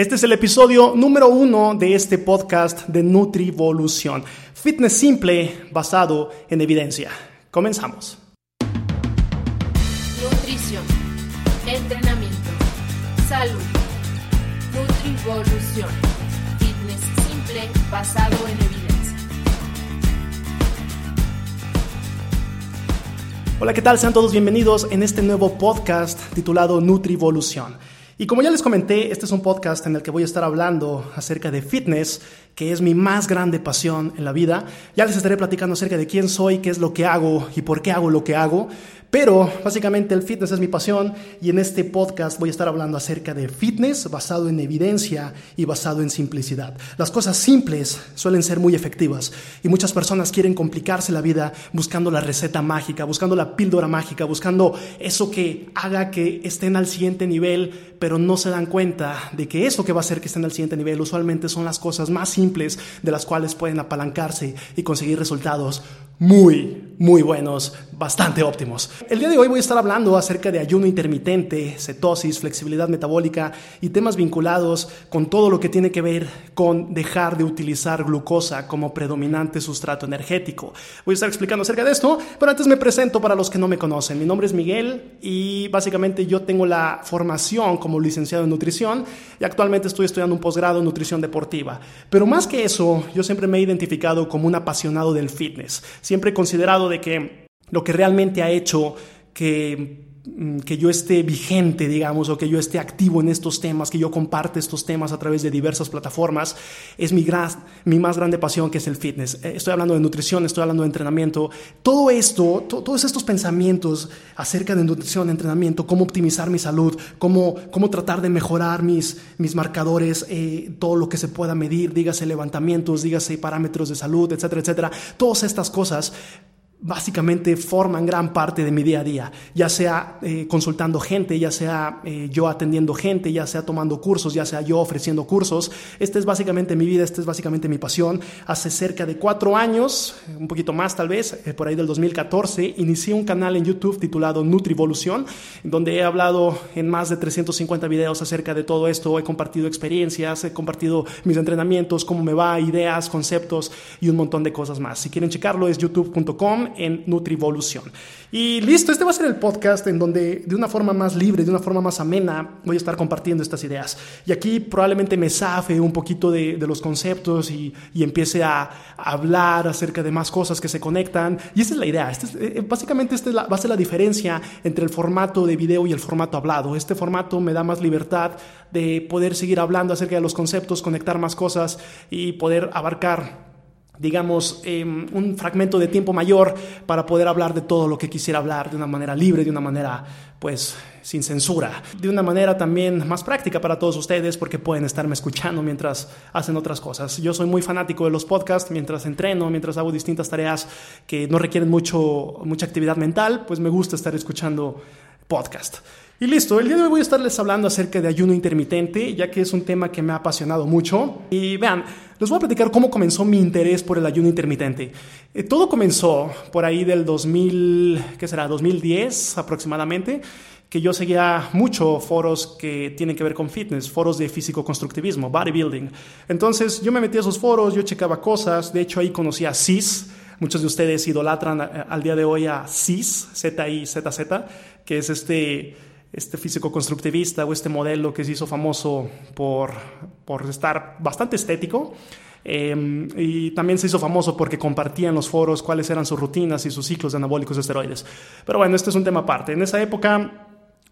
Este es el episodio número uno de este podcast de Nutrivolución. Fitness simple basado en evidencia. Comenzamos. Nutrición, entrenamiento, salud, Nutrivolución. Fitness simple basado en evidencia. Hola, ¿qué tal? Sean todos bienvenidos en este nuevo podcast titulado Nutrivolución. Y como ya les comenté, este es un podcast en el que voy a estar hablando acerca de fitness, que es mi más grande pasión en la vida. Ya les estaré platicando acerca de quién soy, qué es lo que hago y por qué hago lo que hago. Pero básicamente el fitness es mi pasión y en este podcast voy a estar hablando acerca de fitness basado en evidencia y basado en simplicidad. Las cosas simples suelen ser muy efectivas y muchas personas quieren complicarse la vida buscando la receta mágica, buscando la píldora mágica, buscando eso que haga que estén al siguiente nivel, pero no se dan cuenta de que eso que va a hacer que estén al siguiente nivel usualmente son las cosas más simples de las cuales pueden apalancarse y conseguir resultados muy, muy buenos, bastante óptimos. El día de hoy voy a estar hablando acerca de ayuno intermitente, cetosis, flexibilidad metabólica y temas vinculados con todo lo que tiene que ver con dejar de utilizar glucosa como predominante sustrato energético. Voy a estar explicando acerca de esto, pero antes me presento para los que no me conocen. Mi nombre es Miguel y básicamente yo tengo la formación como licenciado en nutrición y actualmente estoy estudiando un posgrado en nutrición deportiva. Pero más que eso, yo siempre me he identificado como un apasionado del fitness. Siempre he considerado de que lo que realmente ha hecho que que yo esté vigente, digamos, o que yo esté activo en estos temas, que yo comparte estos temas a través de diversas plataformas, es mi, mi más grande pasión, que es el fitness. Eh, estoy hablando de nutrición, estoy hablando de entrenamiento. Todo esto, todos estos pensamientos acerca de nutrición, entrenamiento, cómo optimizar mi salud, cómo, cómo tratar de mejorar mis, mis marcadores, eh, todo lo que se pueda medir, dígase levantamientos, dígase parámetros de salud, etcétera, etcétera. Todas estas cosas básicamente forman gran parte de mi día a día, ya sea eh, consultando gente, ya sea eh, yo atendiendo gente, ya sea tomando cursos, ya sea yo ofreciendo cursos. Esta es básicamente mi vida, esta es básicamente mi pasión. Hace cerca de cuatro años, un poquito más tal vez, eh, por ahí del 2014, inicié un canal en YouTube titulado Nutrivolución, donde he hablado en más de 350 videos acerca de todo esto, he compartido experiencias, he compartido mis entrenamientos, cómo me va, ideas, conceptos y un montón de cosas más. Si quieren checarlo es youtube.com en Nutrivolución. Y listo, este va a ser el podcast en donde de una forma más libre, de una forma más amena, voy a estar compartiendo estas ideas. Y aquí probablemente me zafe un poquito de, los conceptos y, empiece a, hablar acerca de más cosas que se conectan. Y esa es la idea. Este eh, básicamente esta va a ser la diferencia entre el formato de video y el formato hablado. Este formato me da más libertad de poder seguir hablando acerca de los conceptos, conectar más cosas y poder abarcar digamos, em, un fragmento de tiempo mayor para poder hablar de todo lo que quisiera hablar de una manera libre, de una manera, pues, sin censura, de una manera también más práctica para todos ustedes porque pueden estarme escuchando mientras hacen otras cosas. Yo soy muy fanático de los podcasts, mientras entreno, mientras hago distintas tareas que no requieren mucho, mucha actividad mental, pues me gusta estar escuchando podcast. Y listo, el día de hoy voy a estarles hablando acerca de ayuno intermitente, ya que es un tema que me ha apasionado mucho. Y vean, les voy a platicar cómo comenzó mi interés por el ayuno intermitente. Eh, todo comenzó por ahí del 2000, ¿qué será? 2010 aproximadamente, que yo seguía mucho foros que tienen que ver con fitness, foros de físico-constructivismo, bodybuilding. Entonces yo me metí a esos foros, yo checaba cosas, de hecho ahí conocí a CIS, Muchos de ustedes idolatran eh, al día de hoy a CIS, Z-I-Z-Z, que es este este físico constructivista o este modelo que se hizo famoso por, por estar bastante estético. Em, y también se hizo famoso porque compartían los foros cuáles eran sus rutinas y sus ciclos de anabólicos esteroides. Pero bueno, este es un tema aparte. En esa época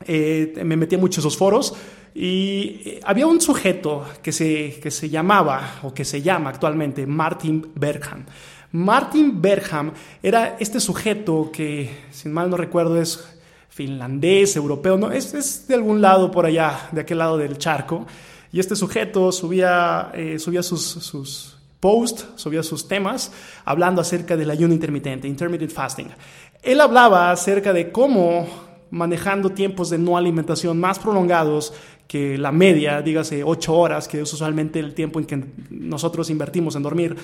eh, me metí en muchos esos foros y eh, había un sujeto que se, que se llamaba o que se llama actualmente Martin Bergham. Martin Bergham era este sujeto que, sin mal no recuerdo, es finlandés, europeo, no, es, de algún lado por allá, de aquel lado del charco. Y este sujeto subía, eh, subía sus, sus posts, subía sus temas, hablando acerca del ayuno intermitente, intermittent fasting. Él hablaba acerca de cómo manejando tiempos de no alimentación más prolongados que la media, dígase ocho horas, que es usualmente el tiempo en que nosotros invertimos en dormir.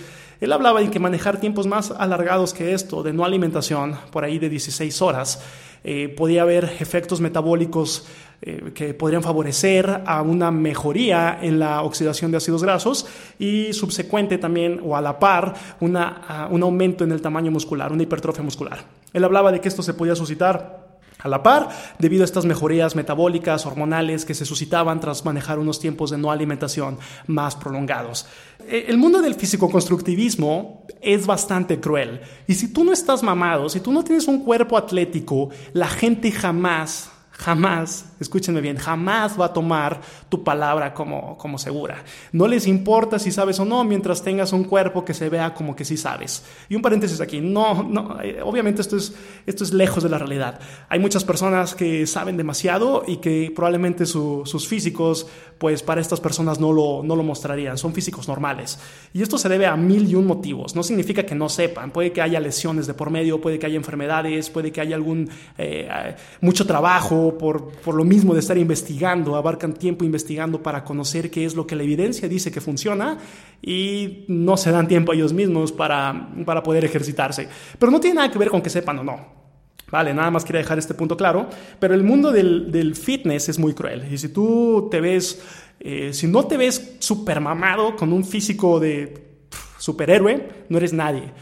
Él hablaba en que manejar tiempos más alargados que esto, de no alimentación, por ahí de 16 horas, eh, podía haber efectos metabólicos eh, que podrían favorecer a una mejoría en la oxidación de ácidos grasos y subsecuente también o a la par una, un aumento en el tamaño muscular, una hipertrofia muscular. Él hablaba de que esto se podía suscitar a la par, debido a estas mejorías metabólicas, hormonales que se suscitaban tras manejar unos tiempos de no alimentación más prolongados. E, el mundo del físico-constructivismo es bastante cruel. Y si tú no estás mamado, si tú no tienes un cuerpo atlético, la gente jamás jamás, escúchenme bien, jamás va a tomar tu palabra como, como segura. No les importa si sabes o no mientras tengas un cuerpo que se vea como que sí sabes. Y un paréntesis aquí, no, no, eh, obviamente esto es, esto es lejos de la realidad. Hay muchas personas que saben demasiado y que probablemente sus físicos, pues para estas personas no lo, no lo mostrarían, son físicos normales. Y esto se debe a mil y un motivos. No significa que no sepan, puede que haya lesiones de por medio, puede que haya enfermedades, puede que haya algún, eh, mucho trabajo por, por, lo mismo de estar investigando, abarcan tiempo investigando para conocer qué es lo que la evidencia dice que funciona y no se dan tiempo a ellos mismos para, para poder ejercitarse. Pero no tiene nada que ver con que sepan o no. Vale, nada más quería dejar este punto claro, pero el mundo del, del fitness es muy cruel. Y si tú te ves, eh, si no te ves super mamado con un físico de superhéroe, no eres nadie.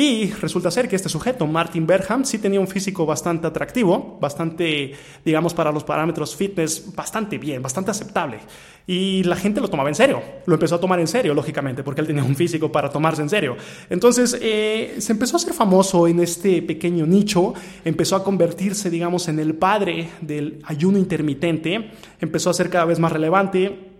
Y resulta ser que este sujeto, Martin Berham, sí tenía un físico bastante atractivo, bastante, digamos, para los parámetros fitness, bastante bien, bastante aceptable. Y la gente lo tomaba en serio, lo empezó a tomar en serio, lógicamente, porque él tenía un físico para tomarse en serio. Entonces, eh, se empezó a ser famoso en este pequeño nicho, empezó a convertirse, digamos, en el padre del ayuno intermitente, empezó a ser cada vez más relevante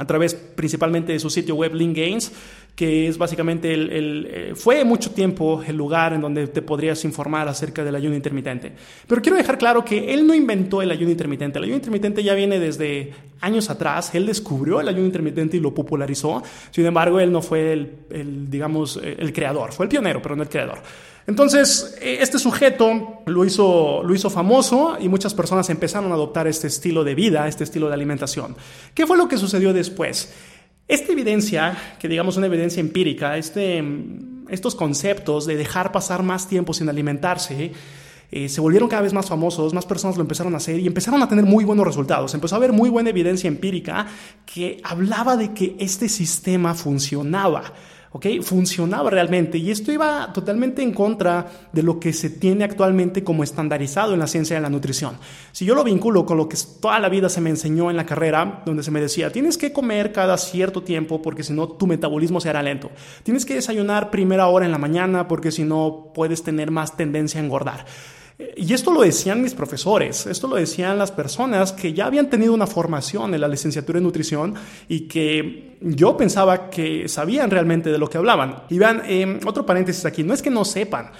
a través principalmente de su sitio web Link Gains, que es básicamente el, eh, fue mucho tiempo el lugar en donde te podrías informar acerca del ayuno intermitente. Pero quiero dejar claro que él no inventó el ayuno intermitente. El ayuno intermitente ya viene desde años atrás. Él descubrió el ayuno intermitente y lo popularizó. Sin embargo, él no fue el, digamos, el creador. Fue el pionero, pero no el creador. Entonces, eh, este sujeto lo hizo, lo hizo famoso y muchas personas empezaron a adoptar este estilo de vida, este estilo de alimentación. ¿Qué fue lo que sucedió después? Esta evidencia, que digamos una evidencia empírica, este, estos conceptos de dejar pasar más tiempo sin alimentarse, eh, se volvieron cada vez más famosos, más personas lo empezaron a hacer y empezaron a tener muy buenos resultados. Empezó a haber muy buena evidencia empírica que hablaba de que este sistema funcionaba. ¿Ok? Funcionaba realmente y esto iba totalmente en contra de lo que se tiene actualmente como estandarizado en la ciencia de la nutrición. Si yo lo vinculo con lo que toda la vida se me enseñó en la carrera, donde se me decía, tienes que comer cada cierto tiempo porque si no tu metabolismo se hará lento. Tienes que desayunar primera hora en la mañana porque si no puedes tener más tendencia a engordar. Y esto lo decían mis profesores, esto lo decían las personas que ya habían tenido una formación en la licenciatura en nutrición y que yo pensaba que sabían realmente de lo que hablaban. Y vean, eh, otro paréntesis aquí, no es que no sepan,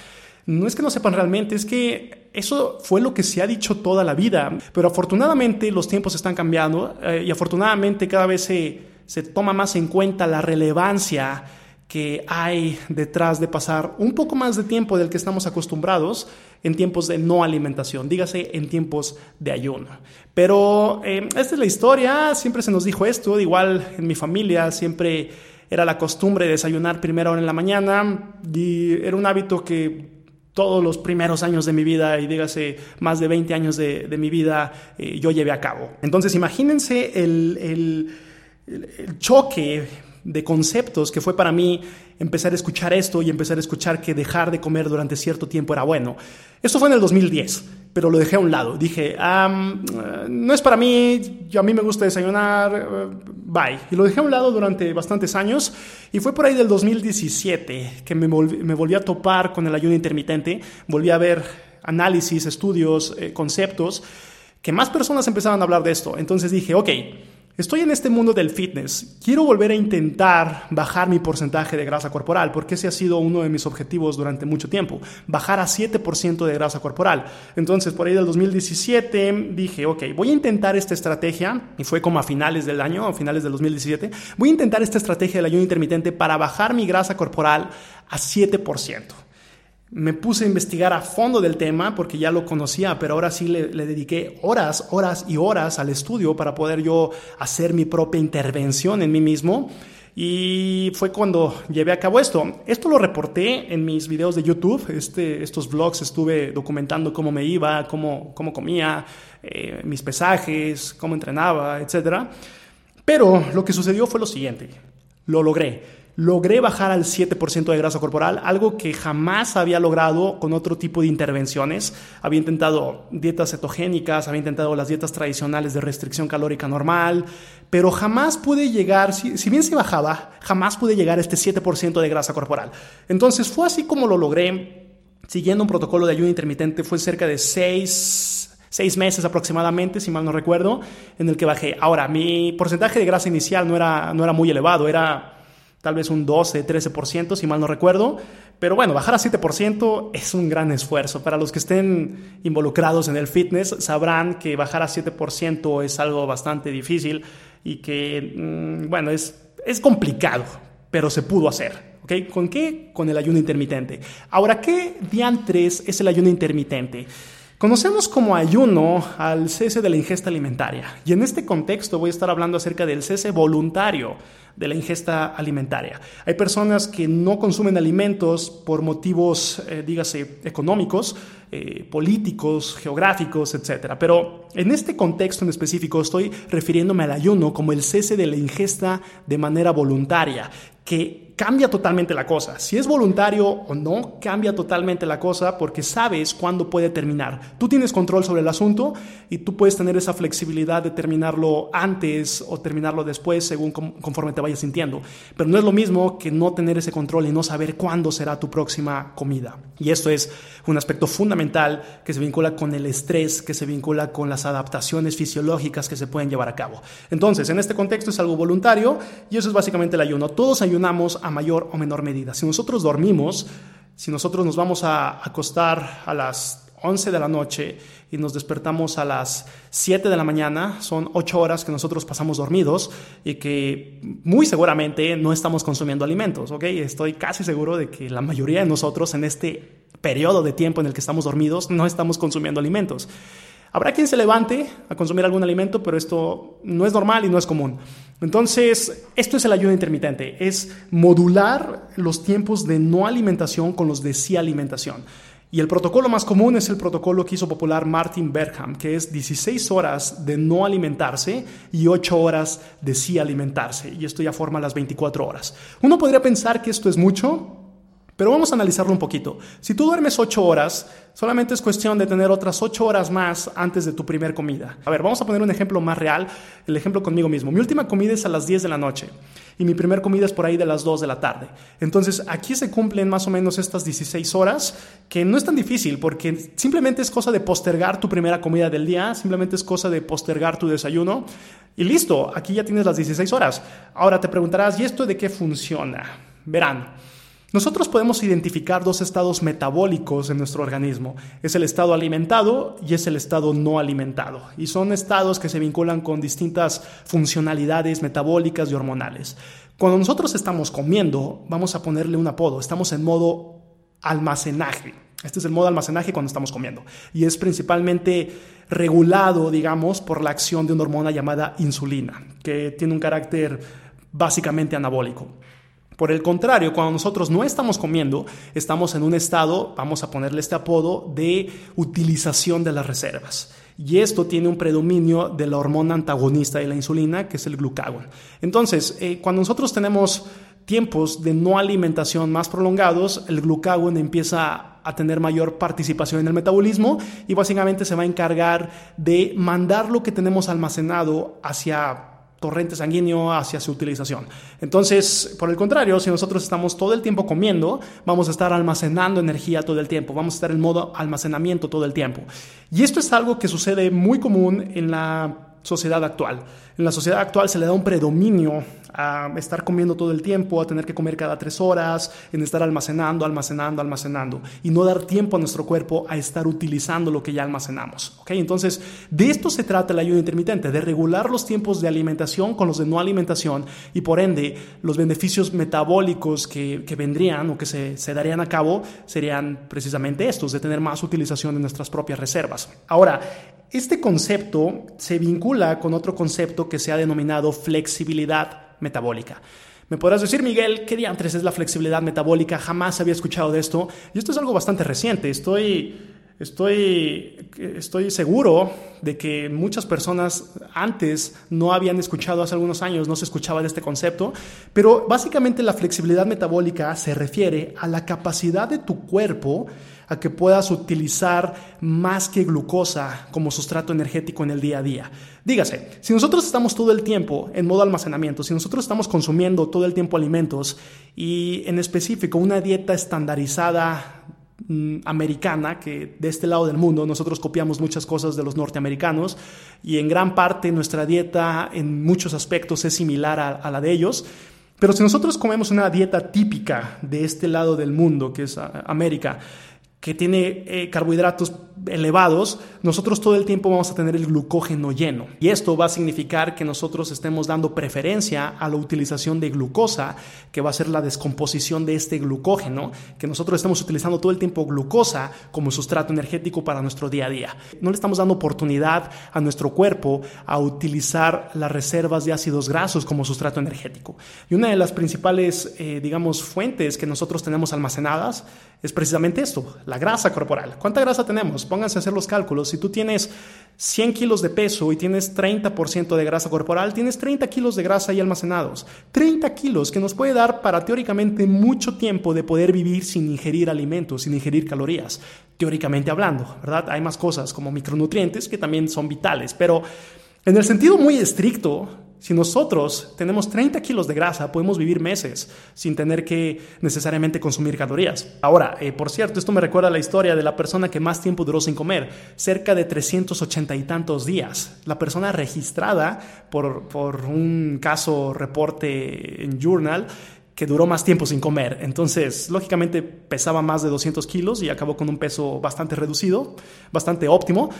no es que no sepan realmente, es que eso fue lo que se ha dicho toda la vida, pero afortunadamente los tiempos están cambiando eh, y afortunadamente cada vez se, se toma más en cuenta la relevancia que hay detrás de pasar un poco más de tiempo del que estamos acostumbrados en tiempos de no alimentación, dígase en tiempos de ayuno. Pero eh, esta es la historia, siempre se nos dijo esto, igual en mi familia siempre era la costumbre de desayunar primera hora en la mañana y era un hábito que todos los primeros años de mi vida y dígase más de 20 años de, mi vida eh, yo llevé a cabo. Entonces imagínense el, el choque de conceptos que fue para mí empezar a escuchar esto y empezar a escuchar que dejar de comer durante cierto tiempo era bueno. Esto fue en el 2010, pero lo dejé a un lado. Dije, no es para mí, a mí me gusta desayunar, eh, bye. Y lo dejé a un lado durante bastantes años y fue por ahí del 2017 que me volví, a topar con el ayuno intermitente, volví a ver análisis, estudios, eh, conceptos, que más personas empezaban a hablar de esto. Entonces dije, ok, Estoy en este mundo del fitness. Quiero volver a intentar bajar mi porcentaje de grasa corporal, porque ese ha sido uno de mis objetivos durante mucho tiempo, bajar a 7% de grasa corporal. Entonces, por ahí del 2017 dije, ok, voy a intentar esta estrategia, y fue como a finales del año, a finales del 2017, voy a intentar esta estrategia del ayuno intermitente para bajar mi grasa corporal a 7%. Me puse a investigar a fondo del tema porque ya lo conocía, pero ahora sí le, dediqué horas, horas y horas al estudio para poder yo hacer mi propia intervención en mí mismo. Y fue cuando llevé a cabo esto. Esto lo reporté en mis videos de YouTube. Este, estos vlogs estuve documentando cómo me iba, cómo, cómo comía, eh, mis pesajes, cómo entrenaba, etc. Pero lo que sucedió fue lo siguiente. Lo logré logré bajar al 7% de grasa corporal, algo que jamás había logrado con otro tipo de intervenciones. Había intentado dietas cetogénicas, había intentado las dietas tradicionales de restricción calórica normal, pero jamás pude llegar, si, bien se bajaba, jamás pude llegar a este 7% de grasa corporal. Entonces fue así como lo logré, siguiendo un protocolo de ayuno intermitente, fue cerca de 6 seis meses aproximadamente, si mal no recuerdo, en el que bajé. Ahora, mi porcentaje de grasa inicial no era, no era muy elevado, era tal vez un 12, 13%, si mal no recuerdo. Pero bueno, bajar a 7% es un gran esfuerzo. Para los que estén involucrados en el fitness, sabrán que bajar a 7% es algo bastante difícil y que, mm, bueno, es, es complicado, pero se pudo hacer. ¿ok? ¿Con qué? Con el ayuno intermitente. Ahora, ¿qué diantres es el ayuno intermitente? Conocemos como ayuno al cese de la ingesta alimentaria y en este contexto voy a estar hablando acerca del cese voluntario de la ingesta alimentaria. Hay personas que no consumen alimentos por motivos, eh, dígase, económicos, eh, políticos, geográficos, etc. Pero en este contexto en específico estoy refiriéndome al ayuno como el cese de la ingesta de manera voluntaria, que cambia totalmente la cosa. Si es voluntario o no, cambia totalmente la cosa porque sabes cuándo puede terminar. Tú tienes control sobre el asunto y tú puedes tener esa flexibilidad de terminarlo antes o terminarlo después según conforme te vayas sintiendo. Pero no es lo mismo que no tener ese control y no saber cuándo será tu próxima comida. Y esto es un aspecto fundamental que se vincula con el estrés, que se vincula con las adaptaciones fisiológicas que se pueden llevar a cabo. Entonces, en este contexto es algo voluntario y eso es básicamente el ayuno. Todos ayunamos a mayor o menor medida. Si nosotros dormimos, si nosotros nos vamos a acostar a las 11 de la noche y nos despertamos a las 7 de la mañana, son 8 horas que nosotros pasamos dormidos y que muy seguramente no estamos consumiendo alimentos, ¿ok? Estoy casi seguro de que la mayoría de nosotros en este periodo de tiempo en el que estamos dormidos no estamos consumiendo alimentos. Habrá quien se levante a consumir algún alimento, pero esto no es normal y no es común. Entonces, esto es el ayuno intermitente, es modular los tiempos de no alimentación con los de sí alimentación. Y el protocolo más común es el protocolo que hizo popular Martin Bergham, que es 16 horas de no alimentarse y 8 horas de sí alimentarse. Y esto ya forma las 24 horas. Uno podría pensar que esto es mucho, pero vamos a analizarlo un poquito. Si tú duermes 8 horas, solamente es cuestión de tener otras 8 horas más antes de tu primer comida. A ver, vamos a poner un ejemplo más real, el ejemplo conmigo mismo. Mi última comida es a las 10 de la noche y mi primer comida es por ahí de las 2 de la tarde. Entonces, aquí se cumplen más o menos estas 16 horas, que no es tan difícil porque simplemente es cosa de postergar tu primera comida del día, simplemente es cosa de postergar tu desayuno y listo, aquí ya tienes las 16 horas. Ahora te preguntarás, ¿y esto de qué funciona? Verán. Nosotros podemos identificar dos estados metabólicos en nuestro organismo. Es el estado alimentado y es el estado no alimentado. Y son estados que se vinculan con distintas funcionalidades metabólicas y hormonales. Cuando nosotros estamos comiendo, vamos a ponerle un apodo. Estamos en modo almacenaje. Este es el modo almacenaje cuando estamos comiendo. Y es principalmente regulado, digamos, por la acción de una hormona llamada insulina, que tiene un carácter básicamente anabólico. Por el contrario, cuando nosotros no estamos comiendo, estamos en un estado, vamos a ponerle este apodo, de utilización de las reservas. Y esto tiene un predominio de la hormona antagonista de la insulina, que es el glucagón. Entonces, eh, cuando nosotros tenemos tiempos de no alimentación más prolongados, el glucagón empieza a tener mayor participación en el metabolismo y básicamente se va a encargar de mandar lo que tenemos almacenado hacia torrente sanguíneo hacia su utilización. Entonces, por el contrario, si nosotros estamos todo el tiempo comiendo, vamos a estar almacenando energía todo el tiempo, vamos a estar en modo almacenamiento todo el tiempo. Y esto es algo que sucede muy común en la sociedad actual. En la sociedad actual se le da un predominio a estar comiendo todo el tiempo, a tener que comer cada tres horas, en estar almacenando, almacenando, almacenando y no dar tiempo a nuestro cuerpo a estar utilizando lo que ya almacenamos. ¿okay? Entonces, de esto se trata el ayuno intermitente, de regular los tiempos de alimentación con los de no alimentación y por ende los beneficios metabólicos que, que vendrían o que se, se darían a cabo serían precisamente estos, de tener más utilización de nuestras propias reservas. Ahora, este concepto se vincula con otro concepto que se ha denominado flexibilidad metabólica. Me podrás decir, Miguel, ¿qué diantres es la flexibilidad metabólica? Jamás había escuchado de esto. Y esto es algo bastante reciente. Estoy, estoy, estoy seguro de que muchas personas antes no habían escuchado, hace algunos años no se escuchaba de este concepto. Pero básicamente la flexibilidad metabólica se refiere a la capacidad de tu cuerpo a que puedas utilizar más que glucosa como sustrato energético en el día a día. Dígase, si nosotros estamos todo el tiempo en modo almacenamiento, si nosotros estamos consumiendo todo el tiempo alimentos y en específico una dieta estandarizada mm, americana, que de este lado del mundo nosotros copiamos muchas cosas de los norteamericanos y en gran parte nuestra dieta en muchos aspectos es similar a, la de ellos. Pero si nosotros comemos una dieta típica de este lado del mundo, que es América, que tiene eh, carbohidratos elevados, nosotros todo el tiempo vamos a tener el glucógeno lleno. Y esto va a significar que nosotros estemos dando preferencia a la utilización de glucosa, que va a ser la descomposición de este glucógeno, que nosotros estamos utilizando todo el tiempo glucosa como sustrato energético para nuestro día a día. No le estamos dando oportunidad a nuestro cuerpo a utilizar las reservas de ácidos grasos como sustrato energético. Y una de las principales, eh, digamos, fuentes que nosotros tenemos almacenadas es precisamente esto, la grasa corporal. ¿Cuánta grasa tenemos? Pónganse a hacer los cálculos. Si tú tienes 100 kilos de peso y tienes 30% de grasa corporal, tienes 30 kilos de grasa ahí almacenados. 30 kilos que nos puede dar para teóricamente mucho tiempo de poder vivir sin ingerir alimentos, sin ingerir calorías. Teóricamente hablando, ¿verdad? Hay más cosas como micronutrientes que también son vitales, pero en el sentido muy estricto, si nosotros tenemos 30 kilos de grasa, podemos vivir meses sin tener que necesariamente consumir calorías. Ahora, eh, por cierto, esto me recuerda a la historia de la persona que más tiempo duró sin comer, cerca de 380 y tantos días. La persona registrada por, por un caso reporte en Journal que duró más tiempo sin comer. Entonces, lógicamente pesaba más de 200 kilos y acabó con un peso bastante reducido, bastante óptimo,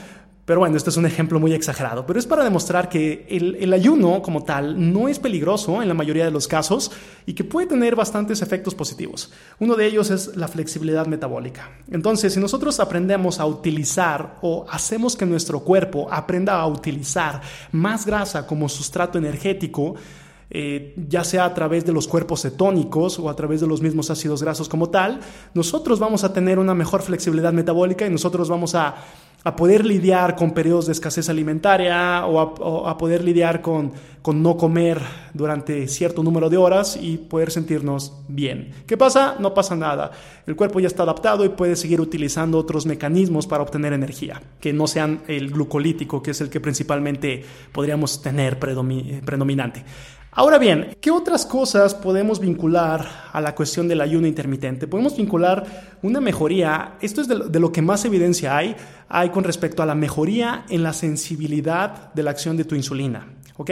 pero bueno, este es un ejemplo muy exagerado, pero es para demostrar que el, ayuno como tal no es peligroso en la mayoría de los casos y que puede tener bastantes efectos positivos. Uno de ellos es la flexibilidad metabólica. Entonces, si nosotros aprendemos a utilizar o hacemos que nuestro cuerpo aprenda a utilizar más grasa como sustrato energético, eh, ya sea a través de los cuerpos cetónicos o a través de los mismos ácidos grasos como tal, nosotros vamos a tener una mejor flexibilidad metabólica y nosotros vamos a a poder lidiar con periodos de escasez alimentaria o a, poder lidiar con, con, no comer durante cierto número de horas y poder sentirnos bien. ¿Qué pasa? No pasa nada. El cuerpo ya está adaptado y puede seguir utilizando otros mecanismos para obtener energía, que no sean el glucolítico, que es el que principalmente podríamos tener predominante. Ahora bien, ¿qué otras cosas podemos vincular a la cuestión del ayuno intermitente? Podemos vincular una mejoría, esto es de lo, que más evidencia hay, hay con respecto a la mejoría en la sensibilidad de la acción de tu insulina. ¿Ok?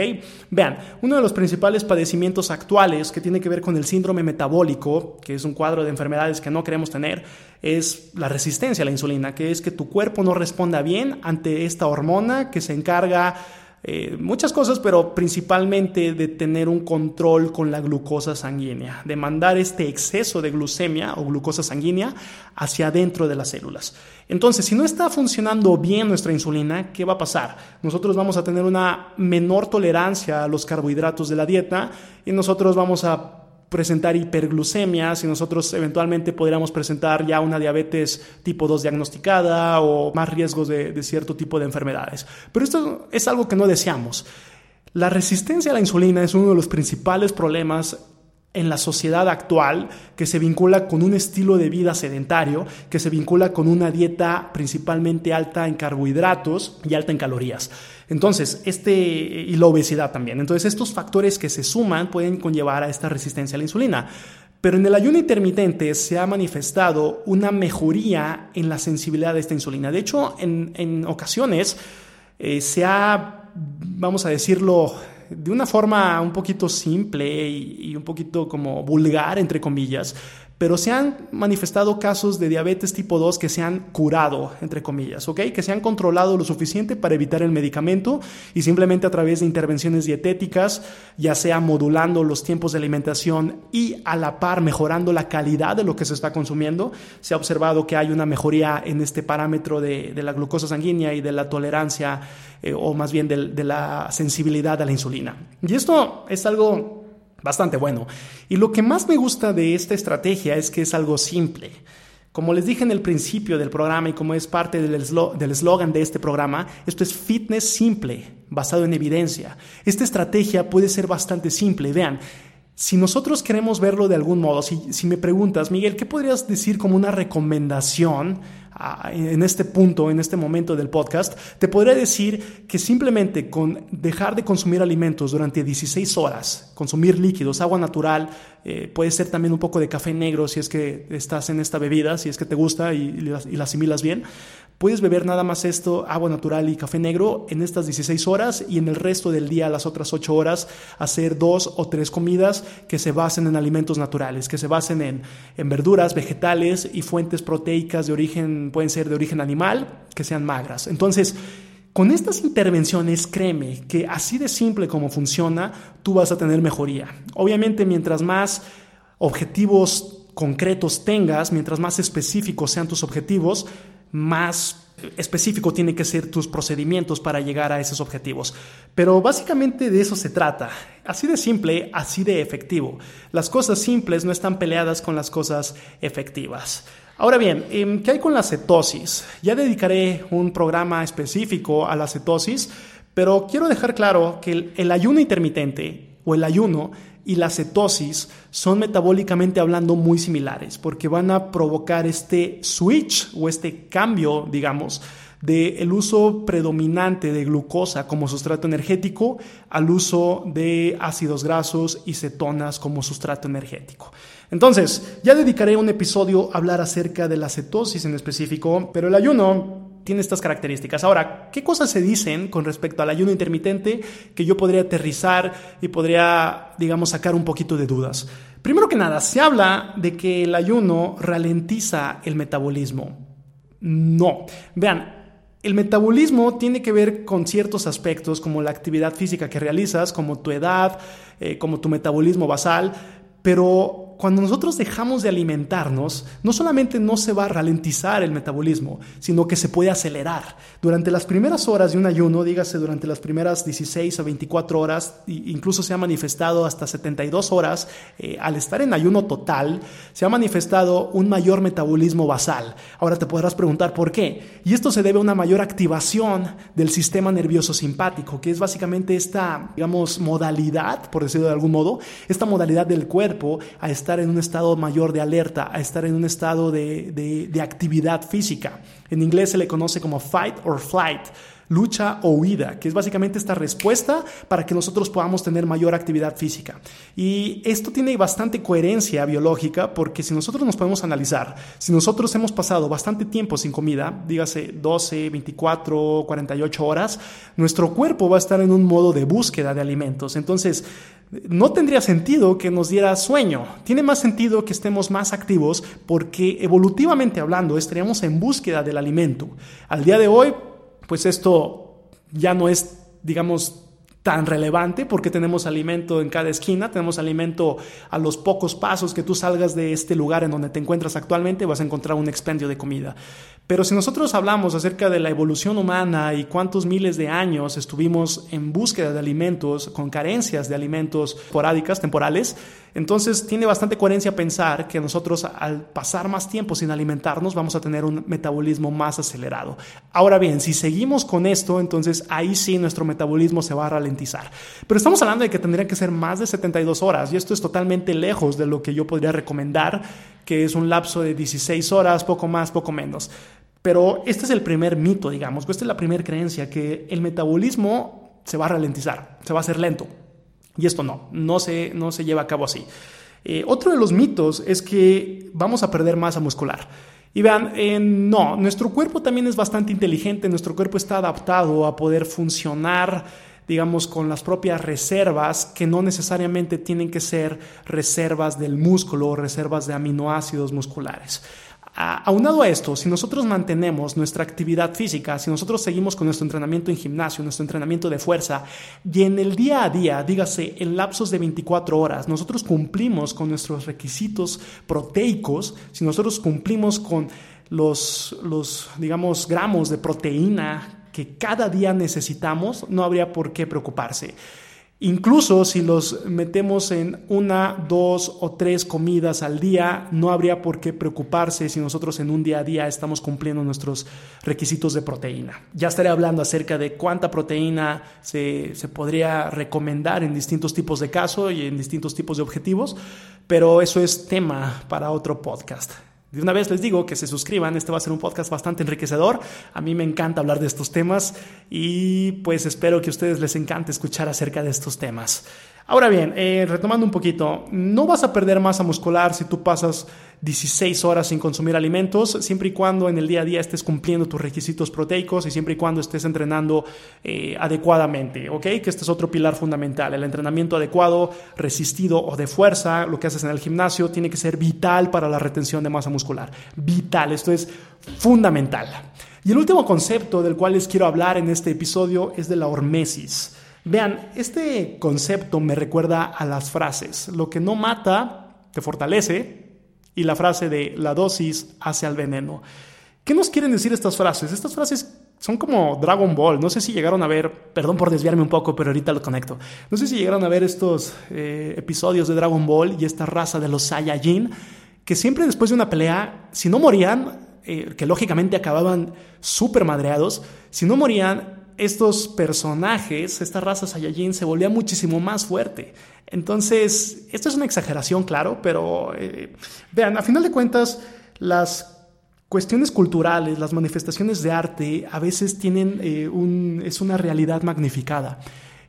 Vean, uno de los principales padecimientos actuales que tiene que ver con el síndrome metabólico, que es un cuadro de enfermedades que no queremos tener, es la resistencia a la insulina, que es que tu cuerpo no responda bien ante esta hormona que se encarga eh, muchas cosas, pero principalmente de tener un control con la glucosa sanguínea, de mandar este exceso de glucemia o glucosa sanguínea hacia adentro de las células. Entonces, si no está funcionando bien nuestra insulina, ¿qué va a pasar? Nosotros vamos a tener una menor tolerancia a los carbohidratos de la dieta y nosotros vamos a presentar hiperglucemia, si nosotros eventualmente podríamos presentar ya una diabetes tipo 2 diagnosticada o más riesgos de, de cierto tipo de enfermedades. Pero esto es algo que no deseamos. La resistencia a la insulina es uno de los principales problemas en la sociedad actual que se vincula con un estilo de vida sedentario, que se vincula con una dieta principalmente alta en carbohidratos y alta en calorías. Entonces, este y la obesidad también. Entonces, estos factores que se suman pueden conllevar a esta resistencia a la insulina. Pero en el ayuno intermitente se ha manifestado una mejoría en la sensibilidad de esta insulina. De hecho, en, ocasiones eh, se ha, vamos a decirlo, de una forma un poquito simple y, un poquito como vulgar, entre comillas, pero se han manifestado casos de diabetes tipo 2 que se han curado, entre comillas, ¿ok? Que se han controlado lo suficiente para evitar el medicamento y simplemente a través de intervenciones dietéticas, ya sea modulando los tiempos de alimentación y a la par mejorando la calidad de lo que se está consumiendo, se ha observado que hay una mejoría en este parámetro de, la glucosa sanguínea y de la tolerancia, eh, o más bien de la sensibilidad a la insulina. Y esto es algo Bastante bueno. Y lo que más me gusta de esta estrategia es que es algo simple. Como les dije en el principio del programa y como es parte del eslogan de este programa, esto es fitness simple, basado en evidencia. Esta estrategia puede ser bastante simple. Vean, si nosotros queremos verlo de algún modo, si, si me preguntas, Miguel, ¿qué podrías decir como una recomendación? en este punto, en este momento del podcast, te podría decir que simplemente con dejar de consumir alimentos durante 16 horas, consumir líquidos, agua natural, eh, puede ser también un poco de café negro si es que estás en esta bebida, si es que te gusta y, y la asimilas bien, Puedes beber nada más esto, agua natural y café negro, en estas 16 horas y en el resto del día, las otras 8 horas, hacer dos o tres comidas que se basen en alimentos naturales, que se basen en, en verduras, vegetales y fuentes proteicas de origen, pueden ser de origen animal, que sean magras. Entonces, con estas intervenciones, créeme que así de simple como funciona, tú vas a tener mejoría. Obviamente, mientras más objetivos concretos tengas, mientras más específicos sean tus objetivos, más específico tiene que ser tus procedimientos para llegar a esos objetivos. Pero básicamente de eso se trata. Así de simple, así de efectivo. Las cosas simples no están peleadas con las cosas efectivas. Ahora bien, em, ¿qué hay con la cetosis? Ya dedicaré un programa específico a la cetosis, pero quiero dejar claro que el, ayuno intermitente o el ayuno y la cetosis son metabólicamente hablando muy similares porque van a provocar este switch o este cambio, digamos, del uso predominante de glucosa como sustrato energético al uso de ácidos grasos y cetonas como sustrato energético. Entonces, ya dedicaré un episodio a hablar acerca de la cetosis en específico, pero el ayuno tiene estas características. Ahora, ¿qué cosas se dicen con respecto al ayuno intermitente que yo podría aterrizar y podría, digamos, sacar un poquito de dudas? Primero que nada, se habla de que el ayuno ralentiza el metabolismo. No. Vean, el metabolismo tiene que ver con ciertos aspectos como la actividad física que realizas, como tu edad, eh, como tu metabolismo basal, pero cuando nosotros dejamos de alimentarnos, no solamente no se va a ralentizar el metabolismo, sino que se puede acelerar. Durante las primeras horas de un ayuno, dígase durante las primeras 16 a 24 horas, incluso se ha manifestado hasta 72 horas, eh, al estar en ayuno total, se ha manifestado un mayor metabolismo basal. Ahora te podrás preguntar por qué. Y esto se debe a una mayor activación del sistema nervioso simpático, que es básicamente esta, digamos, modalidad, por decirlo de algún modo, esta modalidad del cuerpo a estar estar en un estado mayor de alerta, a estar en un estado de, de actividad física. En inglés se le conoce como fight or flight lucha o huida, que es básicamente esta respuesta para que nosotros podamos tener mayor actividad física. Y esto tiene bastante coherencia biológica porque si nosotros nos podemos analizar, si nosotros hemos pasado bastante tiempo sin comida, dígase 12, 24, 48 horas, nuestro cuerpo va a estar en un modo de búsqueda de alimentos. Entonces, no tendría sentido que nos diera sueño. Tiene más sentido que estemos más activos porque evolutivamente hablando estaríamos en búsqueda del alimento. Al día de hoy pues esto ya no es, digamos, tan relevante porque tenemos alimento en cada esquina, tenemos alimento a los pocos pasos que tú salgas de este lugar en donde te encuentras actualmente, vas a encontrar un expendio de comida. Pero si nosotros hablamos acerca de la evolución humana y cuántos miles de años estuvimos en búsqueda de alimentos, con carencias de alimentos porádicas, temporales, entonces tiene bastante coherencia pensar que nosotros al pasar más tiempo sin alimentarnos vamos a tener un metabolismo más acelerado. Ahora bien, si seguimos con esto, entonces ahí sí nuestro metabolismo se va a ralentizar. Pero estamos hablando de que tendría que ser más de 72 horas y esto es totalmente lejos de lo que yo podría recomendar, que es un lapso de 16 horas, poco más, poco menos. Pero este es el primer mito, digamos, esta es la primera creencia, que el metabolismo se va a ralentizar, se va a hacer lento. Y esto no, no se, no se lleva a cabo así. Eh, otro de los mitos es que vamos a perder masa muscular. Y vean, eh, no, nuestro cuerpo también es bastante inteligente, nuestro cuerpo está adaptado a poder funcionar, digamos, con las propias reservas que no necesariamente tienen que ser reservas del músculo o reservas de aminoácidos musculares. Aunado a esto, si nosotros mantenemos nuestra actividad física, si nosotros seguimos con nuestro entrenamiento en gimnasio, nuestro entrenamiento de fuerza, y en el día a día, dígase, en lapsos de 24 horas, nosotros cumplimos con nuestros requisitos proteicos, si nosotros cumplimos con los, los digamos, gramos de proteína que cada día necesitamos, no habría por qué preocuparse. Incluso si los metemos en una, dos o tres comidas al día, no habría por qué preocuparse si nosotros en un día a día estamos cumpliendo nuestros requisitos de proteína. Ya estaré hablando acerca de cuánta proteína se, se podría recomendar en distintos tipos de caso y en distintos tipos de objetivos, pero eso es tema para otro podcast. De una vez les digo que se suscriban, este va a ser un podcast bastante enriquecedor. A mí me encanta hablar de estos temas y pues espero que a ustedes les encante escuchar acerca de estos temas. Ahora bien, eh, retomando un poquito, no vas a perder masa muscular si tú pasas 16 horas sin consumir alimentos, siempre y cuando en el día a día estés cumpliendo tus requisitos proteicos y siempre y cuando estés entrenando eh, adecuadamente, ¿ok? Que este es otro pilar fundamental. El entrenamiento adecuado, resistido o de fuerza, lo que haces en el gimnasio, tiene que ser vital para la retención de masa muscular. Vital, esto es fundamental. Y el último concepto del cual les quiero hablar en este episodio es de la hormesis. Vean, este concepto me recuerda a las frases. Lo que no mata, te fortalece. Y la frase de la dosis hace al veneno. ¿Qué nos quieren decir estas frases? Estas frases son como Dragon Ball. No sé si llegaron a ver, perdón por desviarme un poco, pero ahorita lo conecto. No sé si llegaron a ver estos eh, episodios de Dragon Ball y esta raza de los Saiyajin, que siempre después de una pelea, si no morían, eh, que lógicamente acababan súper madreados, si no morían, estos personajes, esta raza Saiyajin, se volvía muchísimo más fuerte. Entonces, esto es una exageración, claro, pero eh, vean, a final de cuentas, las cuestiones culturales, las manifestaciones de arte, a veces tienen eh, un, es una realidad magnificada.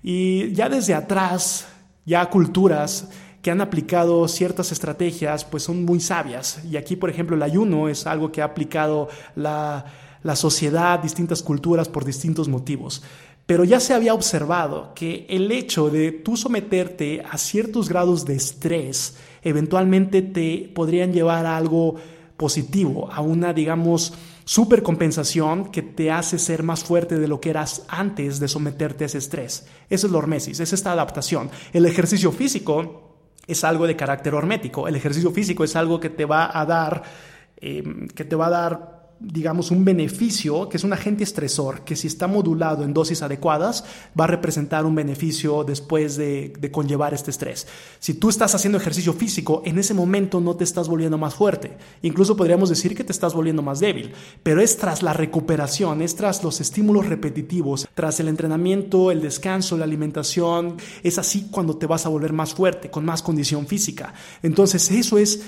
Y ya desde atrás, ya culturas que han aplicado ciertas estrategias, pues son muy sabias. Y aquí, por ejemplo, el ayuno es algo que ha aplicado la la sociedad, distintas culturas por distintos motivos. Pero ya se había observado que el hecho de tú someterte a ciertos grados de estrés eventualmente te podrían llevar a algo positivo, a una, digamos, supercompensación que te hace ser más fuerte de lo que eras antes de someterte a ese estrés. Eso es la hormesis, es esta adaptación. El ejercicio físico es algo de carácter hormético. El ejercicio físico es algo que te va a dar, eh, que te va a dar digamos, un beneficio, que es un agente estresor, que si está modulado en dosis adecuadas, va a representar un beneficio después de, conllevar este estrés. Si tú estás haciendo ejercicio físico, en ese momento no te estás volviendo más fuerte. Incluso podríamos decir que te estás volviendo más débil. Pero es tras la recuperación, es tras los estímulos repetitivos, tras el entrenamiento, el descanso, la alimentación, es así cuando te vas a volver más fuerte, con más condición física. Entonces eso es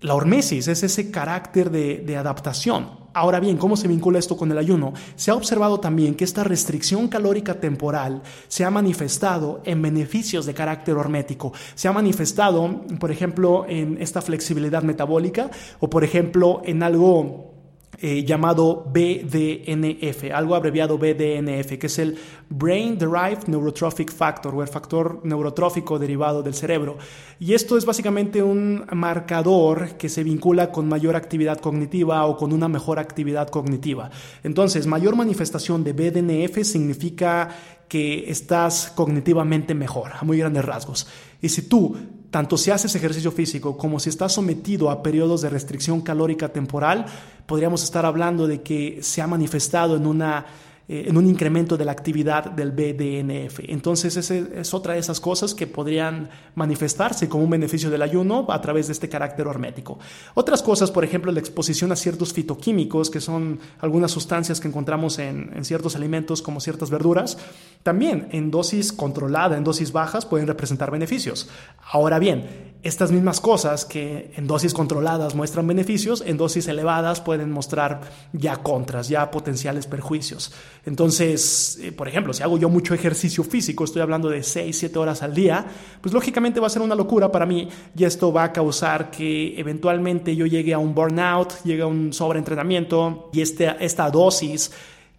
la hormesis es ese carácter de, adaptación. Ahora bien, ¿cómo se vincula esto con el ayuno? Se ha observado también que esta restricción calórica temporal se ha manifestado en beneficios de carácter hormético. Se ha manifestado, por ejemplo, en esta flexibilidad metabólica o, por ejemplo, en algo eh, llamado BDNF, algo abreviado BDNF, que es el Brain Derived Neurotrophic Factor o el factor neurotrófico derivado del cerebro. Y esto es básicamente un marcador que se vincula con mayor actividad cognitiva o con una mejor actividad cognitiva. Entonces, mayor manifestación de BDNF significa que estás cognitivamente mejor, a muy grandes rasgos. Y si tú tanto si haces ejercicio físico como si estás sometido a periodos de restricción calórica temporal, podríamos estar hablando de que se ha manifestado en una eh, en un incremento de la actividad del BDNF. Entonces, esa es otra de esas cosas que podrían manifestarse como un beneficio del ayuno a través de este carácter hormético. Otras cosas, por ejemplo, la exposición a ciertos fitoquímicos, que son algunas sustancias que encontramos en, en ciertos alimentos como ciertas verduras, también en dosis controlada, en dosis bajas, pueden representar beneficios. Ahora bien, estas mismas cosas que en dosis controladas muestran beneficios, en dosis elevadas pueden mostrar ya contras, ya potenciales perjuicios. Entonces, eh, por ejemplo, si hago yo mucho ejercicio físico, estoy hablando de 6, 7 horas al día, pues lógicamente va a ser una locura para mí y esto va a causar que eventualmente yo llegue a un burnout, llegue a un sobreentrenamiento y este, esta dosis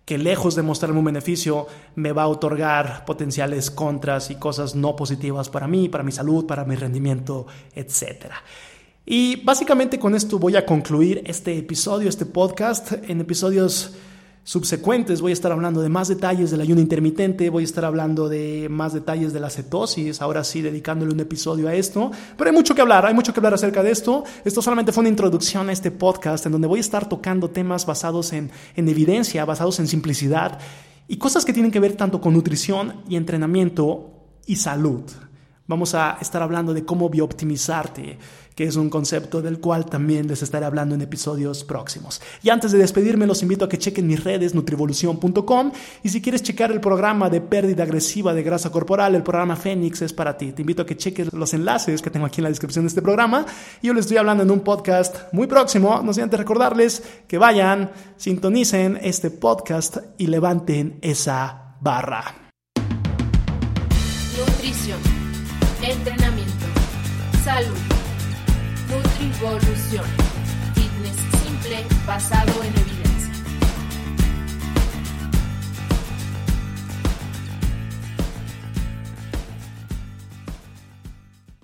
que lejos de mostrarme un beneficio, me va a otorgar potenciales contras y cosas no positivas para mí, para mi salud, para mi rendimiento, etc. Y básicamente con esto voy a concluir este episodio, este podcast. En episodios subsecuentes voy a estar hablando de más detalles del ayuno intermitente, voy a estar hablando de más detalles de la cetosis, ahora sí dedicándole un episodio a esto, pero hay mucho que hablar, hay mucho que hablar acerca de esto. Esto solamente fue una introducción a este podcast en donde voy a estar tocando temas basados en, en evidencia, basados en simplicidad y cosas que tienen que ver tanto con nutrición y entrenamiento y salud. Vamos a estar hablando de cómo biooptimizarte, que es un concepto del cual también les estaré hablando en episodios próximos. Y antes de despedirme, los invito a que chequen mis redes nutrivolución.com y si quieres checar el programa de pérdida agresiva de grasa corporal, el programa Fénix es para ti. Te invito a que cheques los enlaces que tengo aquí en la descripción de este programa. Y yo les estoy hablando en un podcast muy próximo. No sé antes recordarles que vayan, sintonicen este podcast y levanten esa barra. Nutrición, salud, nutrivolución, fitness simple basado en